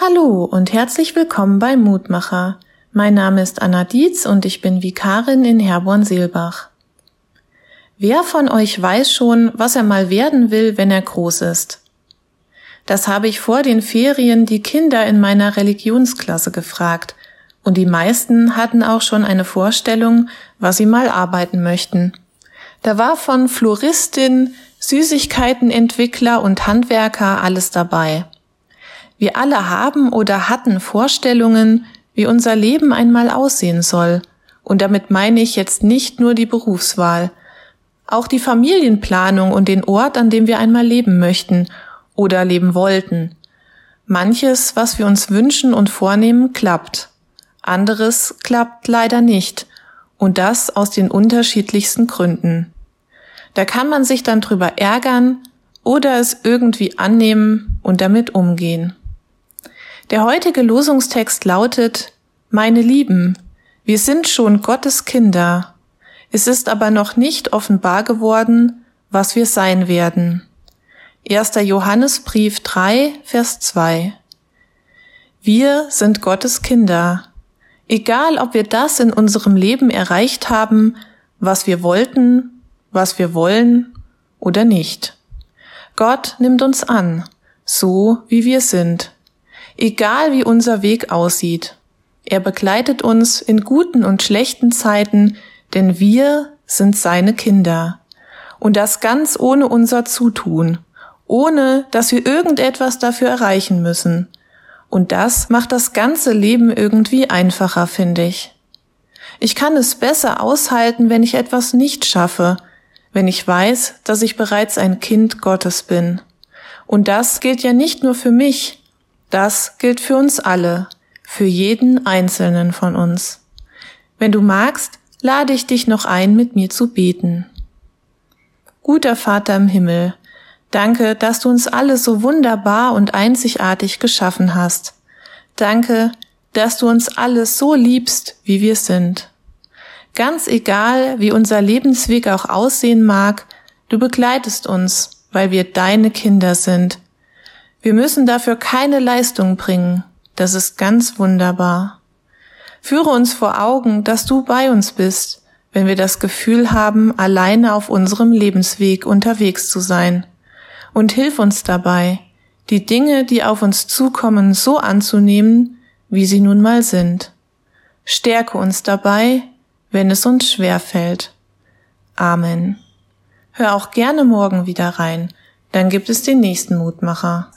Hallo und herzlich willkommen bei Mutmacher. Mein Name ist Anna Dietz und ich bin Vikarin in Herborn-Seelbach. Wer von euch weiß schon, was er mal werden will, wenn er groß ist? Das habe ich vor den Ferien die Kinder in meiner Religionsklasse gefragt, und die meisten hatten auch schon eine Vorstellung, was sie mal arbeiten möchten. Da war von Floristin, Süßigkeitenentwickler und Handwerker alles dabei. Wir alle haben oder hatten Vorstellungen, wie unser Leben einmal aussehen soll. Und damit meine ich jetzt nicht nur die Berufswahl, auch die Familienplanung und den Ort, an dem wir einmal leben möchten oder leben wollten. Manches, was wir uns wünschen und vornehmen, klappt. Anderes klappt leider nicht. Und das aus den unterschiedlichsten Gründen. Da kann man sich dann drüber ärgern oder es irgendwie annehmen und damit umgehen. Der heutige Losungstext lautet, Meine Lieben, wir sind schon Gottes Kinder. Es ist aber noch nicht offenbar geworden, was wir sein werden. 1. Johannesbrief 3, Vers 2. Wir sind Gottes Kinder. Egal, ob wir das in unserem Leben erreicht haben, was wir wollten, was wir wollen oder nicht. Gott nimmt uns an, so wie wir sind egal wie unser Weg aussieht. Er begleitet uns in guten und schlechten Zeiten, denn wir sind seine Kinder. Und das ganz ohne unser Zutun, ohne dass wir irgendetwas dafür erreichen müssen. Und das macht das ganze Leben irgendwie einfacher, finde ich. Ich kann es besser aushalten, wenn ich etwas nicht schaffe, wenn ich weiß, dass ich bereits ein Kind Gottes bin. Und das gilt ja nicht nur für mich, das gilt für uns alle, für jeden einzelnen von uns. Wenn du magst, lade ich dich noch ein, mit mir zu beten. Guter Vater im Himmel, danke, dass du uns alle so wunderbar und einzigartig geschaffen hast. Danke, dass du uns alle so liebst, wie wir sind. Ganz egal, wie unser Lebensweg auch aussehen mag, du begleitest uns, weil wir deine Kinder sind wir müssen dafür keine Leistung bringen. Das ist ganz wunderbar. Führe uns vor Augen, dass du bei uns bist, wenn wir das Gefühl haben, alleine auf unserem Lebensweg unterwegs zu sein. Und hilf uns dabei, die Dinge, die auf uns zukommen, so anzunehmen, wie sie nun mal sind. Stärke uns dabei, wenn es uns schwer fällt. Amen. Hör auch gerne morgen wieder rein, dann gibt es den nächsten Mutmacher.